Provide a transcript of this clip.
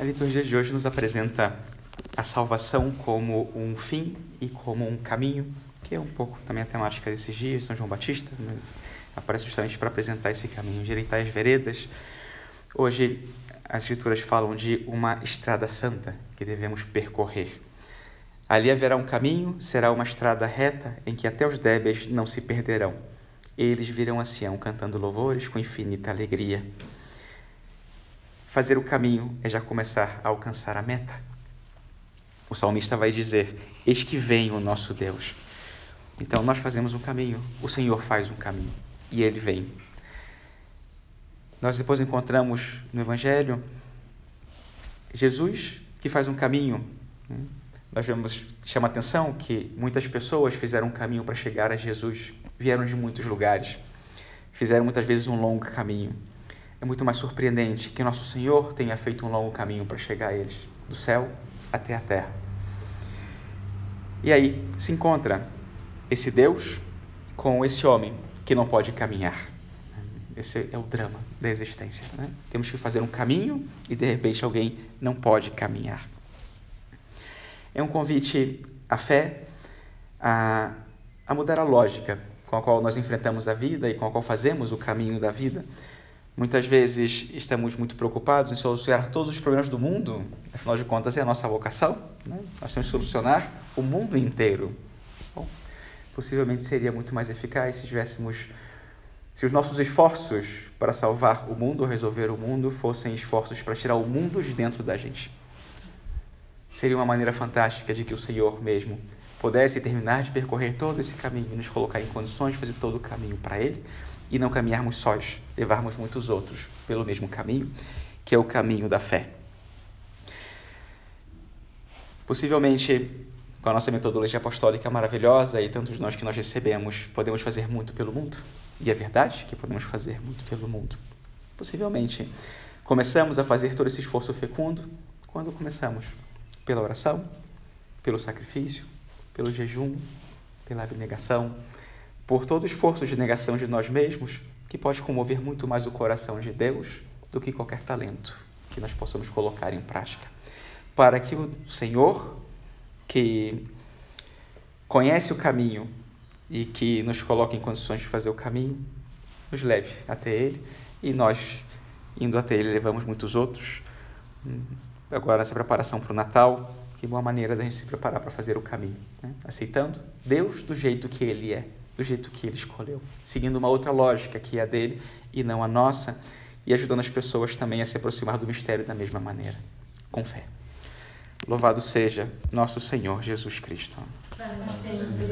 A liturgia de hoje nos apresenta a salvação como um fim e como um caminho, que é um pouco também a temática desses dias, São João Batista, né? aparece justamente para apresentar esse caminho, endireitar as veredas. Hoje as escrituras falam de uma estrada santa que devemos percorrer. Ali haverá um caminho, será uma estrada reta em que até os débeis não se perderão. Eles virão a Sião cantando louvores com infinita alegria. Fazer o caminho é já começar a alcançar a meta. O salmista vai dizer: Eis que vem o nosso Deus. Então nós fazemos um caminho, o Senhor faz um caminho e ele vem. Nós depois encontramos no Evangelho Jesus que faz um caminho. Né? Nós vemos, chama atenção que muitas pessoas fizeram um caminho para chegar a Jesus, vieram de muitos lugares, fizeram muitas vezes um longo caminho é muito mais surpreendente que nosso Senhor tenha feito um longo caminho para chegar a eles, do céu até a terra. E aí se encontra esse Deus com esse homem que não pode caminhar. Esse é o drama da existência. Né? Temos que fazer um caminho e de repente alguém não pode caminhar. É um convite à fé, a, a mudar a lógica com a qual nós enfrentamos a vida e com a qual fazemos o caminho da vida Muitas vezes estamos muito preocupados em solucionar todos os problemas do mundo, afinal de contas é a nossa vocação. Né? Nós temos que solucionar o mundo inteiro. Bom, possivelmente seria muito mais eficaz se tivéssemos, se os nossos esforços para salvar o mundo, resolver o mundo, fossem esforços para tirar o mundo de dentro da gente. Seria uma maneira fantástica de que o Senhor mesmo pudesse terminar de percorrer todo esse caminho e nos colocar em condições de fazer todo o caminho para Ele e não caminharmos sós, levarmos muitos outros pelo mesmo caminho, que é o caminho da fé. Possivelmente, com a nossa metodologia apostólica maravilhosa e tantos nós que nós recebemos, podemos fazer muito pelo mundo. E é verdade que podemos fazer muito pelo mundo. Possivelmente, começamos a fazer todo esse esforço fecundo quando começamos pela oração, pelo sacrifício, pelo jejum, pela abnegação, por todo esforço de negação de nós mesmos, que pode comover muito mais o coração de Deus do que qualquer talento que nós possamos colocar em prática. Para que o Senhor, que conhece o caminho e que nos coloca em condições de fazer o caminho, nos leve até Ele e nós, indo até Ele, levamos muitos outros. Agora, nessa preparação para o Natal, que boa maneira da gente se preparar para fazer o caminho, né? aceitando Deus do jeito que Ele é do jeito que ele escolheu, seguindo uma outra lógica que é a dele e não a nossa, e ajudando as pessoas também a se aproximar do mistério da mesma maneira, com fé. Louvado seja nosso Senhor Jesus Cristo.